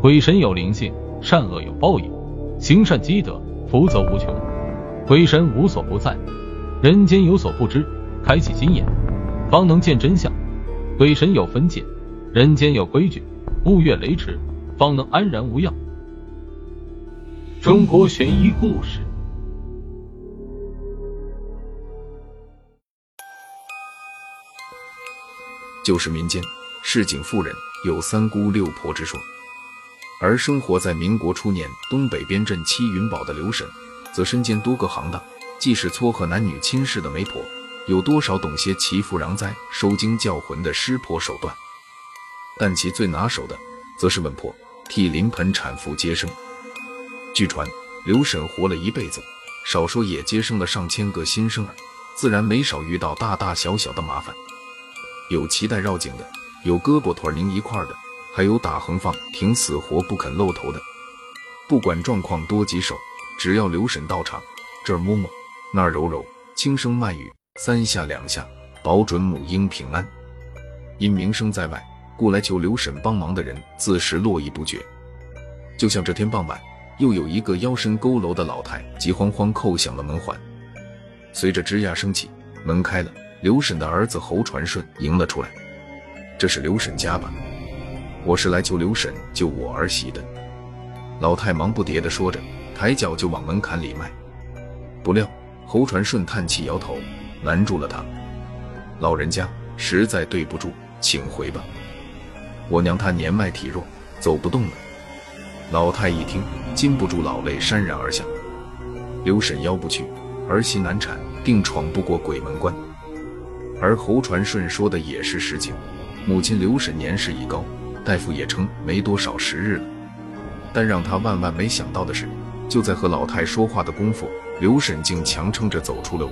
鬼神有灵性，善恶有报应，行善积德，福泽无穷。鬼神无所不在，人间有所不知，开启心眼，方能见真相。鬼神有分界，人间有规矩，勿越雷池，方能安然无恙。中国悬疑故事。就是民间，市井妇人有三姑六婆之说，而生活在民国初年东北边镇七云堡的刘婶，则身兼多个行当，既是撮合男女亲事的媒婆，有多少懂些祈福攘灾、收惊叫魂的施婆手段。但其最拿手的，则是稳婆替临盆产妇接生。据传，刘婶活了一辈子，少说也接生了上千个新生儿，自然没少遇到大大小小的麻烦。有脐带绕颈的，有胳膊腿拧一块的，还有打横放挺死活不肯露头的。不管状况多棘手，只要刘婶到场，这儿摸摸，那儿揉揉，轻声慢语，三下两下，保准母婴平安。因名声在外，故来求刘婶帮忙的人自是络绎不绝。就像这天傍晚，又有一个腰身佝偻的老太急慌慌叩响了门环，随着吱呀声起，门开了。刘婶的儿子侯传顺迎了出来，这是刘婶家吧？我是来求刘婶救我儿媳的。老太忙不迭地说着，抬脚就往门槛里迈。不料侯传顺叹气摇头，拦住了他。老人家实在对不住，请回吧。我娘她年迈体弱，走不动了。老太一听，禁不住老泪潸然而下。刘婶腰不去，儿媳难产，定闯不过鬼门关。而侯传顺说的也是实情，母亲刘婶年事已高，大夫也称没多少时日了。但让他万万没想到的是，就在和老太说话的功夫，刘婶竟强撑着走出了屋。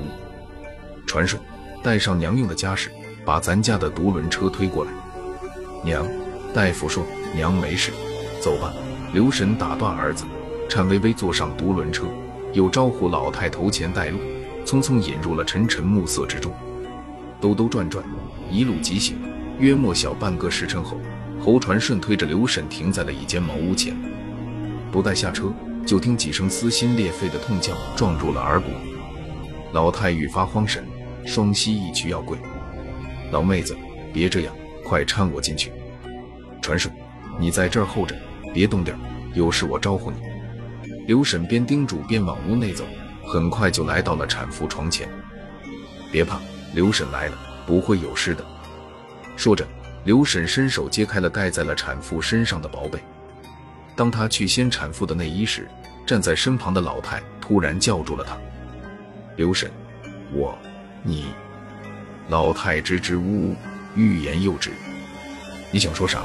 传顺，带上娘用的家什，把咱家的独轮车推过来。娘，大夫说娘没事，走吧。刘婶打断儿子，颤巍巍坐上独轮车，又招呼老太头前带路，匆匆引入了沉沉暮色之中。兜兜转转，一路疾行，约莫小半个时辰后，侯传顺推着刘婶停在了一间茅屋前。不待下车，就听几声撕心裂肺的痛叫撞入了耳骨。老太愈发慌神，双膝一屈要跪。老妹子，别这样，快搀我进去。传顺，你在这儿候着，别动点，有事我招呼你。刘婶边叮嘱边往屋内走，很快就来到了产妇床前。别怕。刘婶来了，不会有事的。说着，刘婶伸手揭开了盖在了产妇身上的薄被。当她去掀产妇的内衣时，站在身旁的老太突然叫住了她：“刘婶，我，你。”老太支支吾吾，欲言又止。你想说啥？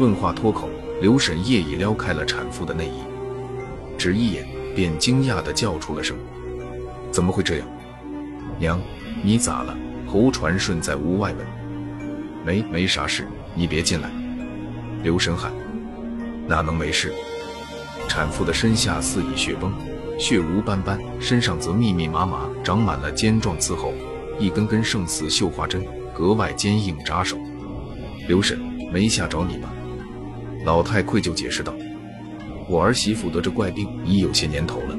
问话脱口，刘婶夜已撩开了产妇的内衣，只一眼便惊讶地叫出了声：“怎么会这样，娘？”你咋了？侯传顺在屋外问。没，没啥事，你别进来。刘神喊。哪能没事？产妇的身下似已血崩，血如斑斑，身上则密密麻麻长满了尖状刺候，一根根胜似绣花针，格外坚硬扎手。刘婶没吓着你吧？老太愧疚解释道。我儿媳妇得这怪病已有些年头了。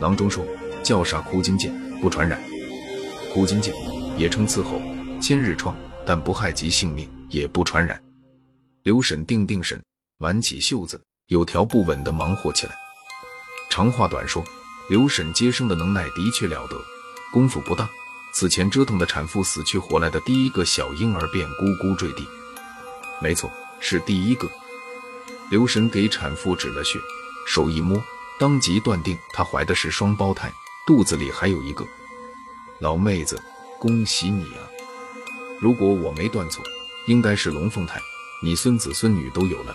郎中说叫啥枯金剑，不传染。枯金剑也称刺候，千日疮，但不害及性命，也不传染。刘婶定定神，挽起袖子，有条不紊地忙活起来。长话短说，刘婶接生的能耐的确了得。功夫不大，此前折腾的产妇死去活来的第一个小婴儿便咕咕坠地。没错，是第一个。刘婶给产妇止了血，手一摸，当即断定她怀的是双胞胎，肚子里还有一个。老妹子，恭喜你啊！如果我没断错，应该是龙凤胎，你孙子孙女都有了。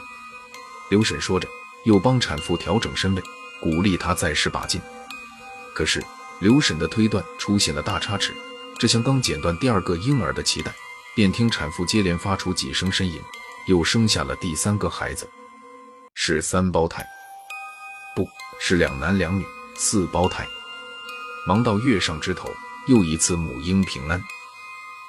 刘婶说着，又帮产妇调整身位，鼓励她再施把劲。可是刘婶的推断出现了大差池，这像刚剪断第二个婴儿的脐带，便听产妇接连发出几声呻吟，又生下了第三个孩子，是三胞胎，不是两男两女，四胞胎。忙到月上枝头。又一次母婴平安，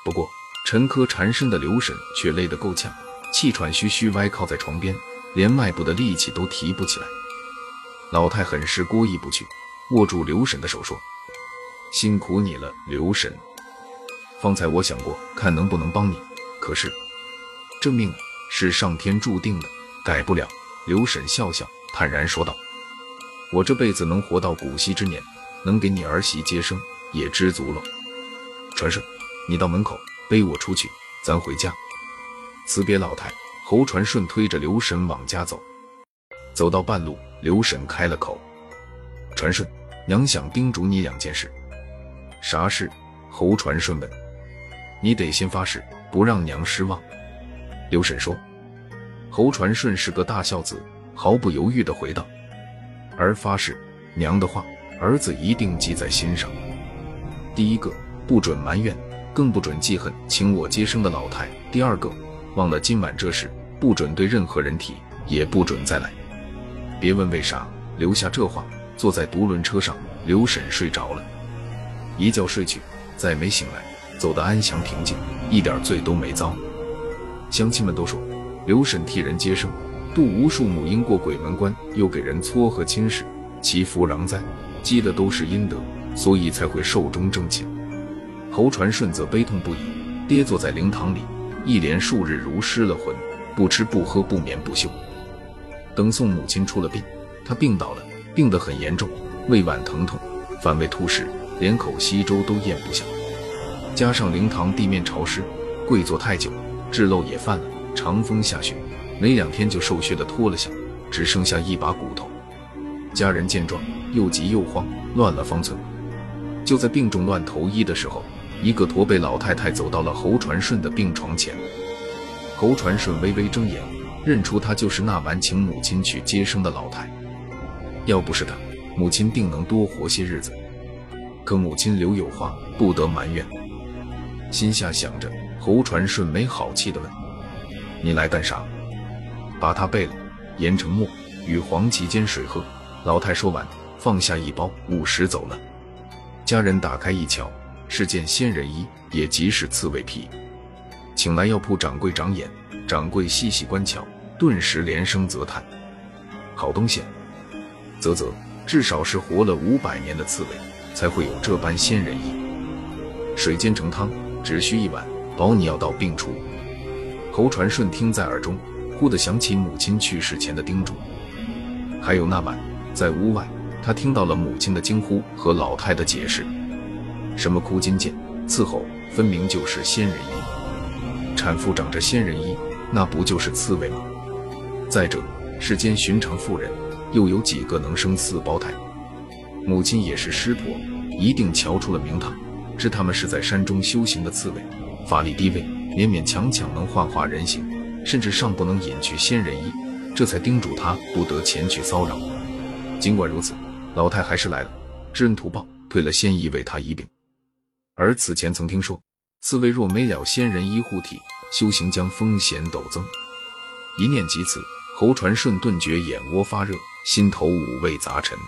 不过沉疴缠身的刘婶却累得够呛，气喘吁吁歪靠在床边，连迈步的力气都提不起来。老太很是过意不去，握住刘婶的手说：“辛苦你了，刘婶。方才我想过，看能不能帮你，可是这命是上天注定的，改不了。”刘婶笑笑，坦然说道：“我这辈子能活到古稀之年，能给你儿媳接生，也知足了。传顺，你到门口背我出去，咱回家。”辞别老太，侯传顺推着刘婶往家走。走到半路，刘婶开了口：“传顺，娘想叮嘱你两件事。”“啥事？”侯传顺问。“你得先发誓，不让娘失望。”刘婶说。侯传顺是个大孝子，毫不犹豫地回道：“儿发誓，娘的话，儿子一定记在心上。第一个，不准埋怨，更不准记恨请我接生的老太；第二个，忘了今晚这事，不准对任何人提，也不准再来。别问为啥，留下这话。坐在独轮车上，刘婶睡着了，一觉睡去，再没醒来，走得安详平静，一点罪都没遭。乡亲们都说。”刘婶替人接生，渡无数母婴过鬼门关，又给人撮合亲事，祈福攘灾，积的都是阴德，所以才会寿终正寝。侯传顺则悲痛不已，跌坐在灵堂里，一连数日如失了魂，不吃不喝不眠不休。等送母亲出了殡，他病倒了，病得很严重，胃脘疼痛，反胃吐食，连口稀粥都咽不下。加上灵堂地面潮湿，跪坐太久，痣漏也犯了。长风下雪，没两天就瘦削的脱了相，只剩下一把骨头。家人见状，又急又慌，乱了方寸。就在病重乱投医的时候，一个驼背老太太走到了侯传顺的病床前。侯传顺微微睁眼，认出她就是那晚请母亲去接生的老太。要不是她，母亲定能多活些日子。可母亲留有话，不得埋怨。心下想着，侯传顺没好气地问。你来干啥？把他背了，研成末，与黄芪煎水喝。老太说完，放下一包，午时走了。家人打开一瞧，是件仙人衣，也即是刺猬皮。请来药铺掌柜长眼，掌柜细细观瞧，顿时连声啧叹：“好东西！啧啧，至少是活了五百年的刺猬，才会有这般仙人衣。水煎成汤，只需一碗，保你药到病除。”侯传顺听在耳中，忽地想起母亲去世前的叮嘱，还有那晚在屋外，他听到了母亲的惊呼和老太的解释：什么枯金剑、伺候，分明就是仙人衣。产妇长着仙人衣，那不就是刺猬吗？再者，世间寻常妇人又有几个能生四胞胎？母亲也是师婆，一定瞧出了名堂，知他们是在山中修行的刺猬，法力低微。勉勉强强能幻化人形，甚至尚不能隐去仙人衣，这才叮嘱他不得前去骚扰。尽管如此，老太还是来了，知恩图报，退了仙衣为他一病。而此前曾听说，四位若没了仙人衣护体，修行将风险陡增。一念及此，侯传顺顿觉眼窝发热，心头五味杂陈。